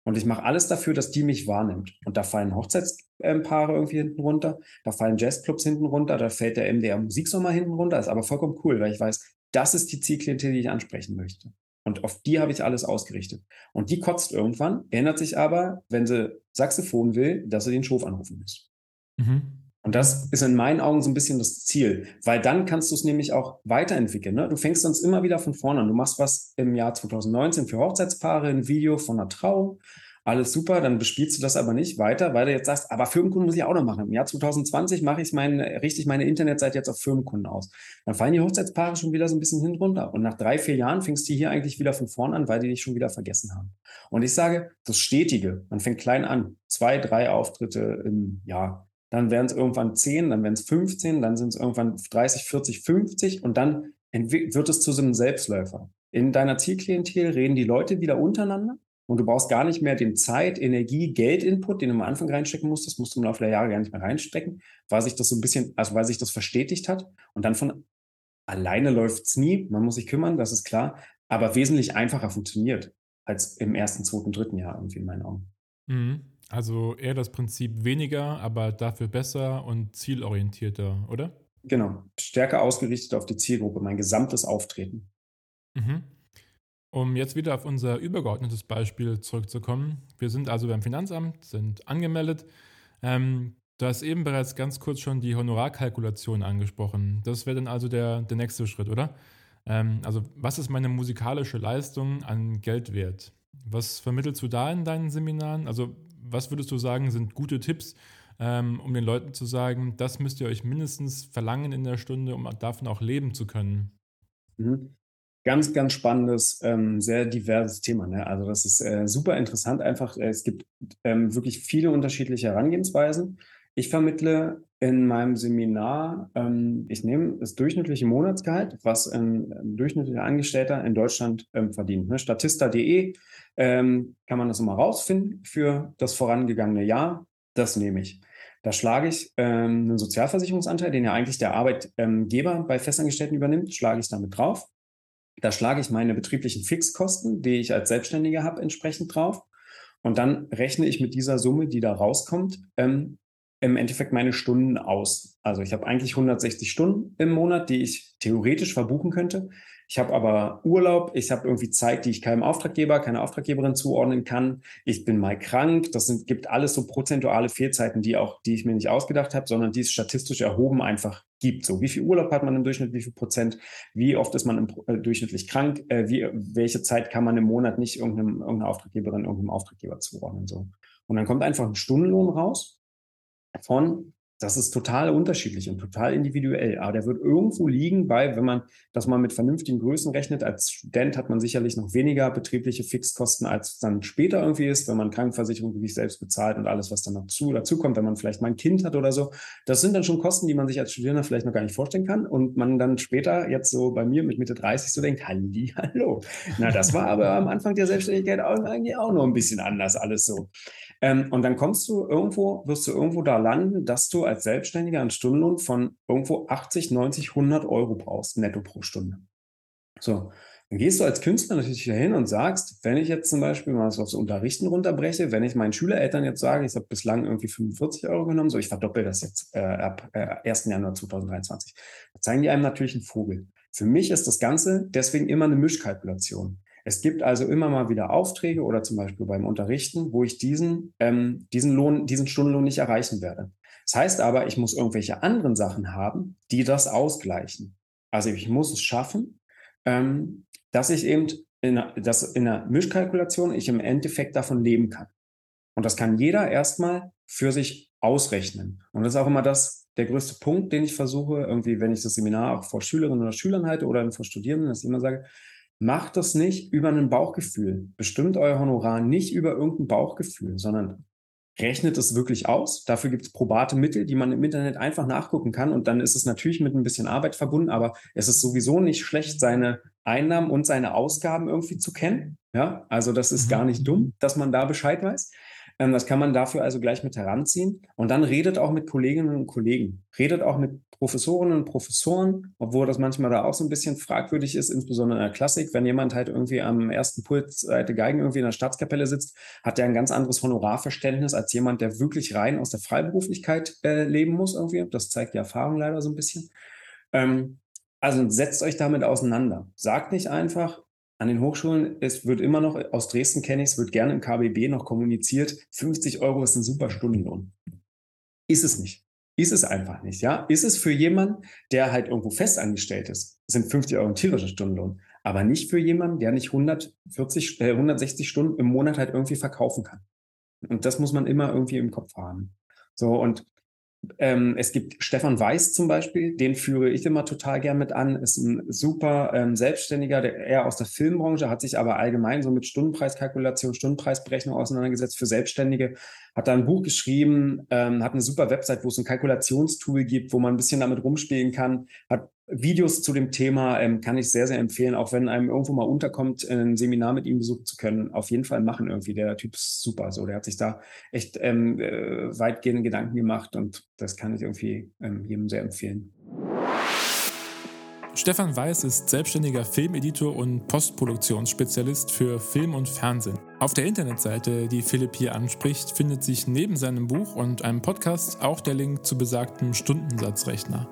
Und ich mache alles dafür, dass die mich wahrnimmt. Und da fallen Hochzeitspaare irgendwie hinten runter, da fallen Jazzclubs hinten runter, da fällt der MDR Musiksommer hinten runter. ist aber vollkommen cool, weil ich weiß, das ist die Zielklientel, die ich ansprechen möchte. Und auf die habe ich alles ausgerichtet. Und die kotzt irgendwann, erinnert sich aber, wenn sie Saxophon will, dass sie den Schof anrufen muss. Mhm. Und das ist in meinen Augen so ein bisschen das Ziel, weil dann kannst du es nämlich auch weiterentwickeln. Ne? Du fängst sonst immer wieder von vorne an. Du machst was im Jahr 2019 für Hochzeitspaare, ein Video von einer Trauung, alles super, dann bespielst du das aber nicht weiter, weil du jetzt sagst, aber Firmenkunden muss ich auch noch machen. Im Jahr 2020 mache ich mein, richte ich meine Internetseite jetzt auf Firmenkunden aus. Dann fallen die Hochzeitspaare schon wieder so ein bisschen hin runter. Und nach drei, vier Jahren fängst du hier eigentlich wieder von vorne an, weil die dich schon wieder vergessen haben. Und ich sage, das Stetige, man fängt klein an, zwei, drei Auftritte im Jahr dann werden es irgendwann 10, dann werden es 15, dann sind es irgendwann 30, 40, 50 und dann wird es zu so einem Selbstläufer. In deiner Zielklientel reden die Leute wieder untereinander und du brauchst gar nicht mehr den Zeit, Energie, Geld-Input, den du am Anfang reinstecken musst. Das musst du im Laufe der Jahre gar nicht mehr reinstecken, weil sich das so ein bisschen, also weil sich das verstetigt hat. Und dann von alleine läuft es nie. Man muss sich kümmern, das ist klar, aber wesentlich einfacher funktioniert als im ersten, zweiten, dritten Jahr irgendwie in meinen Augen. Mhm. Also eher das Prinzip weniger, aber dafür besser und zielorientierter, oder? Genau, stärker ausgerichtet auf die Zielgruppe, mein gesamtes Auftreten. Mhm. Um jetzt wieder auf unser übergeordnetes Beispiel zurückzukommen. Wir sind also beim Finanzamt, sind angemeldet. Ähm, du hast eben bereits ganz kurz schon die Honorarkalkulation angesprochen. Das wäre dann also der, der nächste Schritt, oder? Ähm, also was ist meine musikalische Leistung an Geld wert? Was vermittelst du da in deinen Seminaren? Also was würdest du sagen, sind gute Tipps, ähm, um den Leuten zu sagen, das müsst ihr euch mindestens verlangen in der Stunde, um davon auch leben zu können? Mhm. Ganz, ganz spannendes, ähm, sehr diverses Thema. Ne? Also das ist äh, super interessant. Einfach, äh, es gibt ähm, wirklich viele unterschiedliche Herangehensweisen. Ich vermittle in meinem Seminar, ähm, ich nehme das durchschnittliche Monatsgehalt, was ein, ein durchschnittlicher Angestellter in Deutschland ähm, verdient. Ne? Statista.de ähm, kann man das immer rausfinden für das vorangegangene Jahr. Das nehme ich. Da schlage ich ähm, einen Sozialversicherungsanteil, den ja eigentlich der Arbeitgeber bei Festangestellten übernimmt, schlage ich damit drauf. Da schlage ich meine betrieblichen Fixkosten, die ich als Selbstständiger habe, entsprechend drauf. Und dann rechne ich mit dieser Summe, die da rauskommt, ähm, im Endeffekt meine Stunden aus. Also ich habe eigentlich 160 Stunden im Monat, die ich theoretisch verbuchen könnte. Ich habe aber Urlaub, ich habe irgendwie Zeit, die ich keinem Auftraggeber, keiner Auftraggeberin zuordnen kann. Ich bin mal krank. Das sind, gibt alles so prozentuale Fehlzeiten, die auch, die ich mir nicht ausgedacht habe, sondern die es statistisch erhoben einfach gibt. So, wie viel Urlaub hat man im Durchschnitt, wie viel Prozent, wie oft ist man im, äh, durchschnittlich krank, äh, wie, welche Zeit kann man im Monat nicht irgendeinem, irgendeiner Auftraggeberin, irgendeinem Auftraggeber zuordnen. So. Und dann kommt einfach ein Stundenlohn raus von das ist total unterschiedlich und total individuell. Aber der wird irgendwo liegen bei, wenn man das mal mit vernünftigen Größen rechnet, als Student hat man sicherlich noch weniger betriebliche Fixkosten, als dann später irgendwie ist, wenn man Krankenversicherung wirklich selbst bezahlt und alles, was dann dazu, dazu kommt, wenn man vielleicht mal ein Kind hat oder so. Das sind dann schon Kosten, die man sich als Studierender vielleicht noch gar nicht vorstellen kann. Und man dann später, jetzt so bei mir mit Mitte 30, so denkt, Halli, [LAUGHS] hallo. Na, das war aber am Anfang der Selbstständigkeit auch, eigentlich auch noch ein bisschen anders alles so. Ähm, und dann kommst du irgendwo, wirst du irgendwo da landen, dass du als Selbstständiger einen Stundenlohn von irgendwo 80, 90, 100 Euro brauchst, netto pro Stunde. So, dann gehst du als Künstler natürlich hin und sagst, wenn ich jetzt zum Beispiel mal so aufs Unterrichten runterbreche, wenn ich meinen Schülereltern jetzt sage, ich habe bislang irgendwie 45 Euro genommen, so ich verdoppel das jetzt äh, ab äh, 1. Januar 2023, da zeigen die einem natürlich einen Vogel. Für mich ist das Ganze deswegen immer eine Mischkalkulation. Es gibt also immer mal wieder Aufträge oder zum Beispiel beim Unterrichten, wo ich diesen, ähm, diesen Lohn, diesen Stundenlohn nicht erreichen werde. Das heißt aber, ich muss irgendwelche anderen Sachen haben, die das ausgleichen. Also ich muss es schaffen, ähm, dass ich eben in, dass in einer Mischkalkulation ich im Endeffekt davon leben kann. Und das kann jeder erstmal für sich ausrechnen. Und das ist auch immer das, der größte Punkt, den ich versuche, irgendwie, wenn ich das Seminar auch vor Schülerinnen oder Schülern halte oder vor Studierenden, dass ich immer sage, macht das nicht über ein Bauchgefühl. Bestimmt euer Honorar nicht über irgendein Bauchgefühl, sondern rechnet es wirklich aus. Dafür gibt es probate Mittel, die man im Internet einfach nachgucken kann. Und dann ist es natürlich mit ein bisschen Arbeit verbunden, aber es ist sowieso nicht schlecht, seine Einnahmen und seine Ausgaben irgendwie zu kennen. Ja, also das ist gar nicht dumm, dass man da Bescheid weiß. Ähm, das kann man dafür also gleich mit heranziehen. Und dann redet auch mit Kolleginnen und Kollegen. Redet auch mit Professorinnen und Professoren, obwohl das manchmal da auch so ein bisschen fragwürdig ist, insbesondere in der Klassik. Wenn jemand halt irgendwie am ersten Pult Seite Geigen irgendwie in der Staatskapelle sitzt, hat der ein ganz anderes Honorarverständnis als jemand, der wirklich rein aus der Freiberuflichkeit äh, leben muss irgendwie. Das zeigt die Erfahrung leider so ein bisschen. Ähm, also setzt euch damit auseinander. Sagt nicht einfach, an den Hochschulen, es wird immer noch, aus Dresden kenne ich es, wird gerne im KBB noch kommuniziert, 50 Euro ist ein super Stundenlohn. Ist es nicht. Ist es einfach nicht, ja. Ist es für jemanden, der halt irgendwo festangestellt ist, sind 50 Euro ein tierischer Stundenlohn. Aber nicht für jemanden, der nicht 140, äh, 160 Stunden im Monat halt irgendwie verkaufen kann. Und das muss man immer irgendwie im Kopf haben. So, und ähm, es gibt Stefan Weiß zum Beispiel, den führe ich immer total gern mit an, ist ein super ähm, Selbstständiger, der eher aus der Filmbranche, hat sich aber allgemein so mit Stundenpreiskalkulation, Stundenpreisberechnung auseinandergesetzt für Selbstständige, hat da ein Buch geschrieben, ähm, hat eine super Website, wo es ein Kalkulationstool gibt, wo man ein bisschen damit rumspielen kann, hat Videos zu dem Thema ähm, kann ich sehr, sehr empfehlen, auch wenn einem irgendwo mal unterkommt, ein Seminar mit ihm besuchen zu können. Auf jeden Fall machen irgendwie. Der Typ ist super. So, der hat sich da echt ähm, äh, weitgehende Gedanken gemacht und das kann ich irgendwie ähm, jedem sehr empfehlen. Stefan Weiß ist selbstständiger Filmeditor und Postproduktionsspezialist für Film und Fernsehen. Auf der Internetseite, die Philipp hier anspricht, findet sich neben seinem Buch und einem Podcast auch der Link zu besagtem Stundensatzrechner.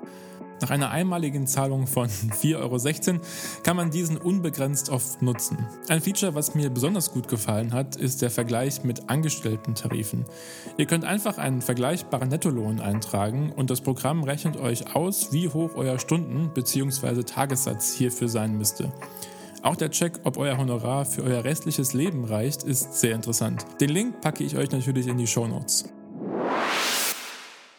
Nach einer einmaligen Zahlung von [LAUGHS] 4,16 Euro kann man diesen unbegrenzt oft nutzen. Ein Feature, was mir besonders gut gefallen hat, ist der Vergleich mit Angestellten-Tarifen. Ihr könnt einfach einen vergleichbaren Nettolohn eintragen und das Programm rechnet euch aus, wie hoch euer Stunden- bzw. Tagessatz hierfür sein müsste. Auch der Check, ob euer Honorar für euer restliches Leben reicht, ist sehr interessant. Den Link packe ich euch natürlich in die Show Notes.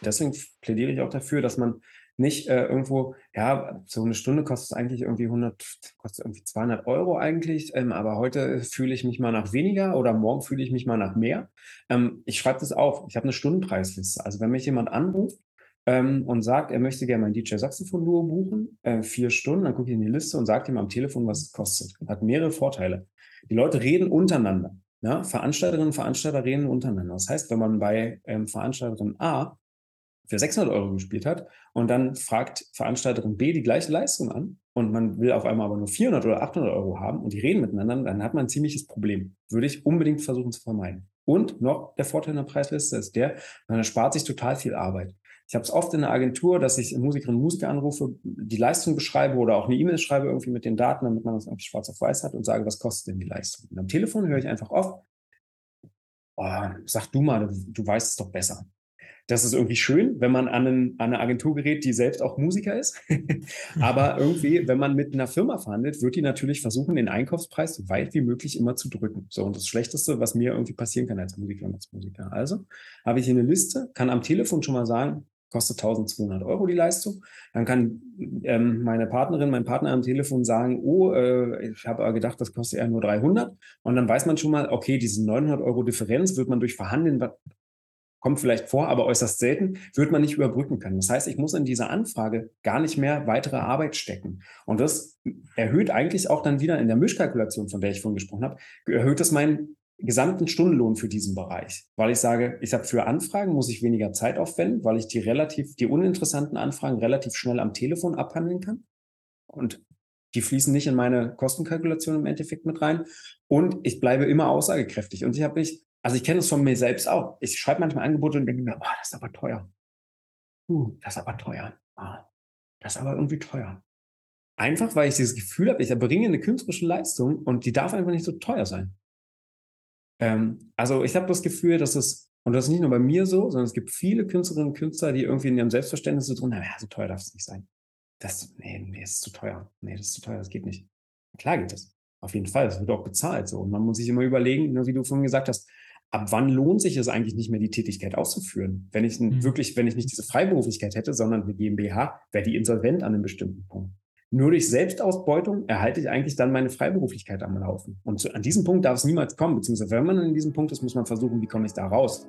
Deswegen plädiere ich auch dafür, dass man nicht äh, irgendwo, ja, so eine Stunde kostet eigentlich irgendwie 100, kostet irgendwie 200 Euro eigentlich, ähm, aber heute fühle ich mich mal nach weniger oder morgen fühle ich mich mal nach mehr. Ähm, ich schreibe das auf. Ich habe eine Stundenpreisliste. Also wenn mich jemand anruft ähm, und sagt, er möchte gerne mein DJ Saxophon Duo buchen, äh, vier Stunden, dann gucke ich in die Liste und sage ihm am Telefon, was es kostet. Hat mehrere Vorteile. Die Leute reden untereinander. Ja, Veranstalterinnen und Veranstalter reden untereinander. Das heißt, wenn man bei ähm, Veranstalterin A für 600 Euro gespielt hat und dann fragt Veranstalterin B die gleiche Leistung an und man will auf einmal aber nur 400 oder 800 Euro haben und die reden miteinander, dann hat man ein ziemliches Problem. Würde ich unbedingt versuchen zu vermeiden. Und noch der Vorteil in der Preisliste ist der, man erspart sich total viel Arbeit. Ich habe es oft in der Agentur, dass ich Musikerinnen und Musiker anrufe, die Leistung beschreibe oder auch eine E-Mail schreibe irgendwie mit den Daten, damit man das auf schwarz auf weiß hat und sage, was kostet denn die Leistung? Und am Telefon höre ich einfach oft, oh, sag du mal, du, du weißt es doch besser. Das ist irgendwie schön, wenn man an, einen, an eine Agentur gerät, die selbst auch Musiker ist. [LAUGHS] Aber irgendwie, wenn man mit einer Firma verhandelt, wird die natürlich versuchen, den Einkaufspreis so weit wie möglich immer zu drücken. So, und das Schlechteste, was mir irgendwie passieren kann als Musiker und als Musiker. Also habe ich hier eine Liste, kann am Telefon schon mal sagen, kostet 1200 Euro die Leistung. Dann kann ähm, meine Partnerin, mein Partner am Telefon sagen, oh, äh, ich habe gedacht, das kostet eher nur 300. Und dann weiß man schon mal, okay, diese 900 Euro Differenz wird man durch Verhandeln kommt vielleicht vor, aber äußerst selten, wird man nicht überbrücken können. Das heißt, ich muss in dieser Anfrage gar nicht mehr weitere Arbeit stecken. Und das erhöht eigentlich auch dann wieder in der Mischkalkulation, von der ich vorhin gesprochen habe, erhöht es meinen gesamten Stundenlohn für diesen Bereich, weil ich sage, ich habe für Anfragen muss ich weniger Zeit aufwenden, weil ich die relativ, die uninteressanten Anfragen relativ schnell am Telefon abhandeln kann. Und die fließen nicht in meine Kostenkalkulation im Endeffekt mit rein. Und ich bleibe immer aussagekräftig. Und ich habe mich also ich kenne es von mir selbst auch. Ich schreibe manchmal Angebote und denke mir, oh, das ist aber teuer. Uh, das ist aber teuer. Ah, das ist aber irgendwie teuer. Einfach, weil ich dieses Gefühl habe, ich erbringe eine künstlerische Leistung und die darf einfach nicht so teuer sein. Ähm, also ich habe das Gefühl, dass es, und das ist nicht nur bei mir so, sondern es gibt viele Künstlerinnen und Künstler, die irgendwie in ihrem Selbstverständnis so drin haben, ja, so teuer darf es nicht sein. Das, nee, nee, ist zu teuer. Nee, das ist zu teuer, das geht nicht. Klar geht das. Auf jeden Fall. Das wird auch bezahlt. So. Und man muss sich immer überlegen, wie du vorhin gesagt hast, ab wann lohnt sich es eigentlich nicht mehr, die Tätigkeit auszuführen? Wenn ich mhm. wirklich, wenn ich nicht diese Freiberuflichkeit hätte, sondern eine GmbH, wäre die insolvent an einem bestimmten Punkt. Nur durch Selbstausbeutung erhalte ich eigentlich dann meine Freiberuflichkeit am Laufen. Und zu, an diesem Punkt darf es niemals kommen, beziehungsweise wenn man in diesem Punkt ist, muss man versuchen, wie komme ich da raus.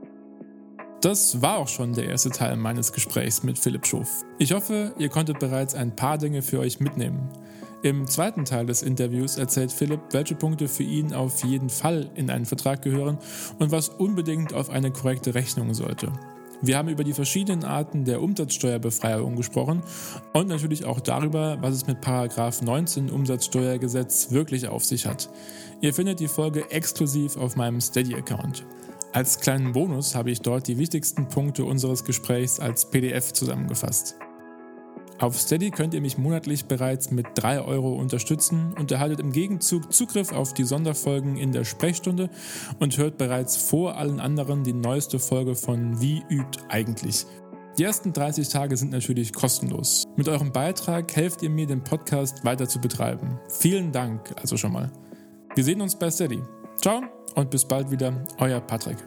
Das war auch schon der erste Teil meines Gesprächs mit Philipp Schof. Ich hoffe, ihr konntet bereits ein paar Dinge für euch mitnehmen. Im zweiten Teil des Interviews erzählt Philipp, welche Punkte für ihn auf jeden Fall in einen Vertrag gehören und was unbedingt auf eine korrekte Rechnung sollte. Wir haben über die verschiedenen Arten der Umsatzsteuerbefreiung gesprochen und natürlich auch darüber, was es mit Paragraph 19 Umsatzsteuergesetz wirklich auf sich hat. Ihr findet die Folge exklusiv auf meinem Steady-Account. Als kleinen Bonus habe ich dort die wichtigsten Punkte unseres Gesprächs als PDF zusammengefasst. Auf Steady könnt ihr mich monatlich bereits mit 3 Euro unterstützen und erhaltet im Gegenzug Zugriff auf die Sonderfolgen in der Sprechstunde und hört bereits vor allen anderen die neueste Folge von Wie übt eigentlich. Die ersten 30 Tage sind natürlich kostenlos. Mit eurem Beitrag helft ihr mir, den Podcast weiter zu betreiben. Vielen Dank also schon mal. Wir sehen uns bei Steady. Ciao und bis bald wieder, euer Patrick.